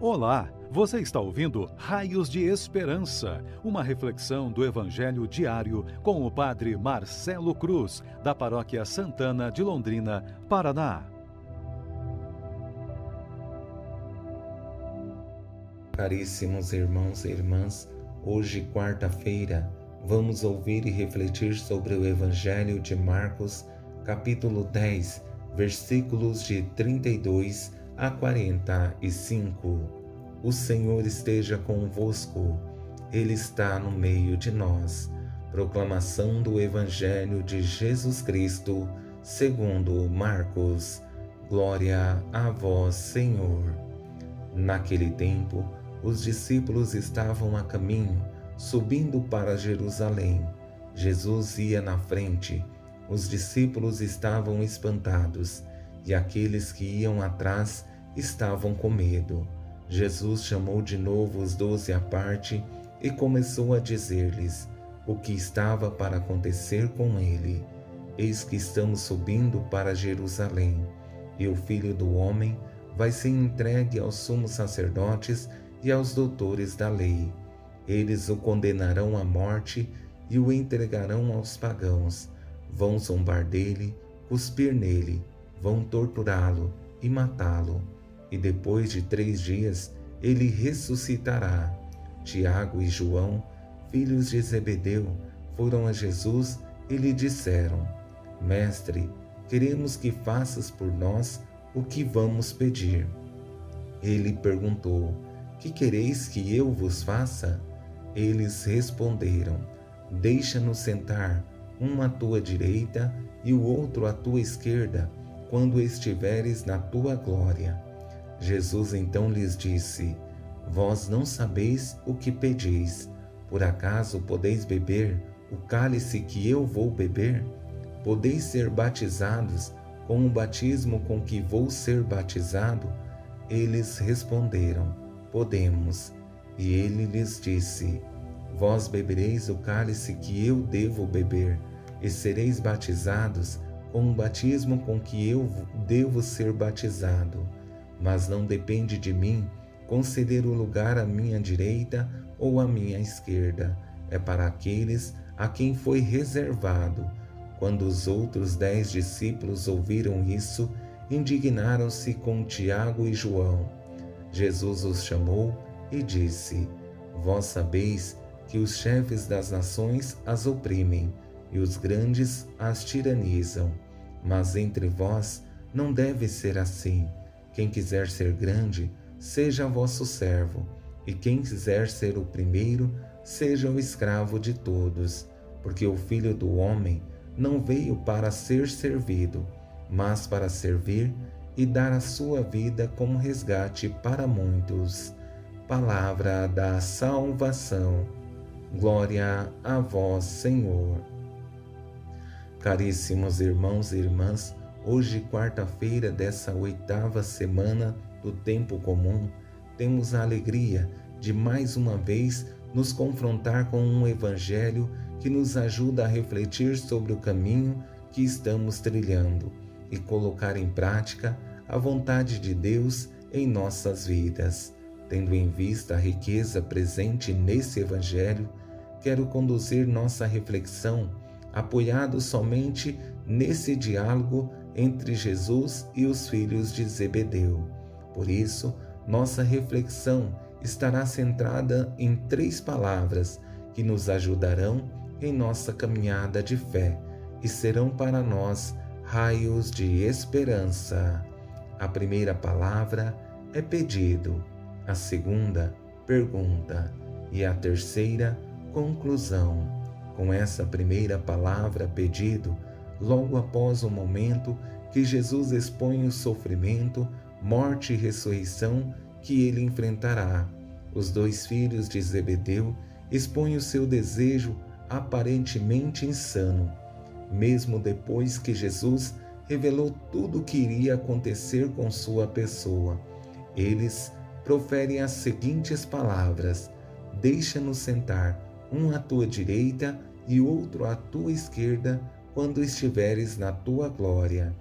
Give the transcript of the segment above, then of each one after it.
Olá, você está ouvindo Raios de Esperança, uma reflexão do Evangelho diário com o Padre Marcelo Cruz, da Paróquia Santana de Londrina, Paraná. Caríssimos irmãos e irmãs, hoje, quarta-feira, vamos ouvir e refletir sobre o Evangelho de Marcos, capítulo 10, versículos de 32 a 45. O Senhor esteja convosco, Ele está no meio de nós. Proclamação do Evangelho de Jesus Cristo, segundo Marcos. Glória a vós, Senhor. Naquele tempo, os discípulos estavam a caminho, subindo para Jerusalém. Jesus ia na frente. Os discípulos estavam espantados e aqueles que iam atrás estavam com medo. Jesus chamou de novo os doze à parte e começou a dizer-lhes o que estava para acontecer com ele. Eis que estamos subindo para Jerusalém, e o filho do homem vai ser entregue aos sumos sacerdotes e aos doutores da lei. Eles o condenarão à morte e o entregarão aos pagãos. Vão zombar dele, cuspir nele, vão torturá-lo e matá-lo e depois de três dias ele ressuscitará. Tiago e João, filhos de Zebedeu, foram a Jesus e lhe disseram: Mestre, queremos que faças por nós o que vamos pedir. Ele perguntou: Que quereis que eu vos faça? Eles responderam: Deixa-nos sentar, um à tua direita e o outro à tua esquerda, quando estiveres na tua glória. Jesus então lhes disse: Vós não sabeis o que pedis. Por acaso podeis beber o cálice que eu vou beber? Podeis ser batizados com o batismo com que vou ser batizado? Eles responderam: Podemos. E ele lhes disse: Vós bebereis o cálice que eu devo beber, e sereis batizados com o batismo com que eu devo ser batizado mas não depende de mim conceder o lugar à minha direita ou à minha esquerda. É para aqueles a quem foi reservado. Quando os outros dez discípulos ouviram isso, indignaram-se com Tiago e João. Jesus os chamou e disse: Vós sabeis que os chefes das nações as oprimem e os grandes as tiranizam. Mas entre vós não deve ser assim. Quem quiser ser grande, seja vosso servo, e quem quiser ser o primeiro, seja o escravo de todos, porque o Filho do Homem não veio para ser servido, mas para servir e dar a sua vida como resgate para muitos. Palavra da salvação. Glória a vós, Senhor. Caríssimos irmãos e irmãs, Hoje, quarta-feira dessa oitava semana do tempo comum, temos a alegria de mais uma vez nos confrontar com um evangelho que nos ajuda a refletir sobre o caminho que estamos trilhando e colocar em prática a vontade de Deus em nossas vidas. Tendo em vista a riqueza presente nesse evangelho, quero conduzir nossa reflexão apoiado somente nesse diálogo entre Jesus e os filhos de Zebedeu. Por isso, nossa reflexão estará centrada em três palavras que nos ajudarão em nossa caminhada de fé e serão para nós raios de esperança. A primeira palavra é pedido, a segunda, pergunta e a terceira, conclusão. Com essa primeira palavra, pedido, logo após o momento que Jesus expõe o sofrimento, morte e ressurreição que ele enfrentará. Os dois filhos de Zebedeu expõem o seu desejo aparentemente insano, mesmo depois que Jesus revelou tudo o que iria acontecer com sua pessoa. Eles proferem as seguintes palavras: Deixa-nos sentar, um à tua direita e outro à tua esquerda quando estiveres na tua glória.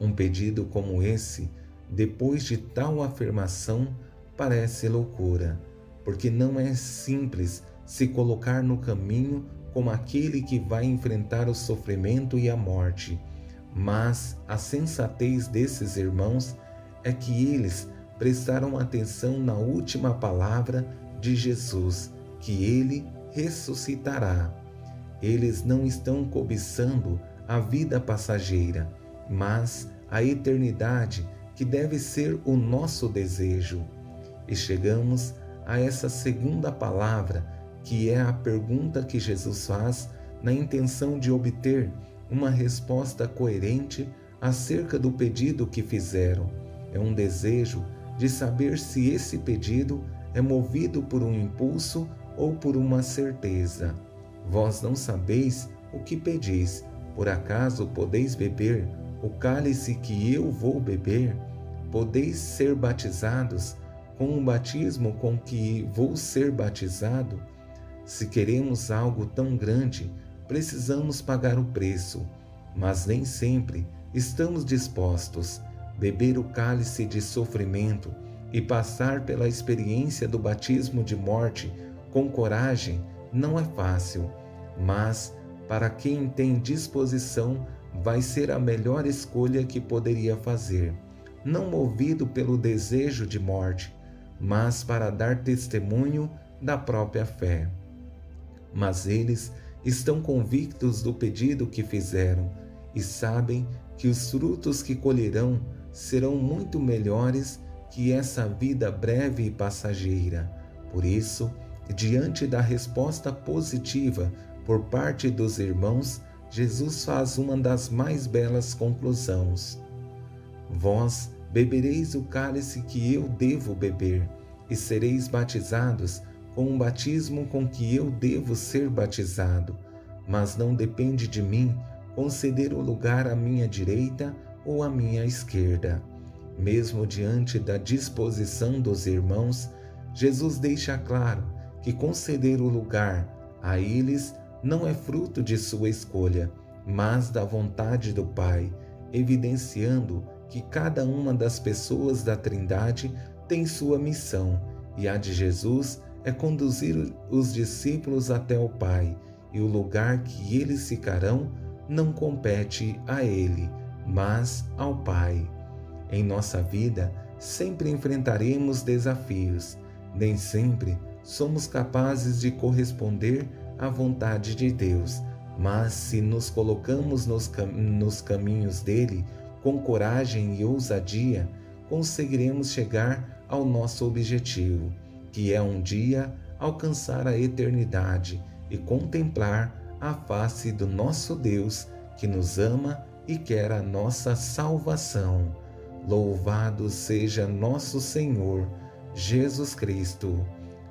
Um pedido como esse, depois de tal afirmação, parece loucura, porque não é simples se colocar no caminho como aquele que vai enfrentar o sofrimento e a morte. Mas a sensatez desses irmãos é que eles prestaram atenção na última palavra de Jesus, que ele ressuscitará. Eles não estão cobiçando a vida passageira, mas a eternidade que deve ser o nosso desejo. E chegamos a essa segunda palavra, que é a pergunta que Jesus faz na intenção de obter uma resposta coerente acerca do pedido que fizeram. É um desejo de saber se esse pedido é movido por um impulso ou por uma certeza. Vós não sabeis o que pedis, por acaso podeis beber o cálice que eu vou beber? Podeis ser batizados com o batismo com que vou ser batizado? Se queremos algo tão grande, precisamos pagar o preço, mas nem sempre estamos dispostos beber o cálice de sofrimento e passar pela experiência do batismo de morte com coragem não é fácil, mas para quem tem disposição vai ser a melhor escolha que poderia fazer, não movido pelo desejo de morte, mas para dar testemunho da própria fé. Mas eles estão convictos do pedido que fizeram e sabem que os frutos que colherão serão muito melhores que essa vida breve e passageira. Por isso, diante da resposta positiva por parte dos irmãos, Jesus faz uma das mais belas conclusões. Vós bebereis o cálice que eu devo beber, e sereis batizados com o batismo com que eu devo ser batizado, mas não depende de mim conceder o lugar à minha direita ou à minha esquerda. Mesmo diante da disposição dos irmãos, Jesus deixa claro que conceder o lugar a eles não é fruto de sua escolha, mas da vontade do Pai, evidenciando que cada uma das pessoas da Trindade tem sua missão, e a de Jesus é conduzir os discípulos até o Pai, e o lugar que eles ficarão não compete a Ele, mas ao Pai. Em nossa vida, sempre enfrentaremos desafios, nem sempre somos capazes de corresponder à vontade de Deus, mas se nos colocamos nos, cam nos caminhos dele com coragem e ousadia, conseguiremos chegar ao nosso objetivo, que é um dia alcançar a eternidade e contemplar a face do nosso Deus que nos ama e quer a nossa salvação. Louvado seja nosso Senhor Jesus Cristo,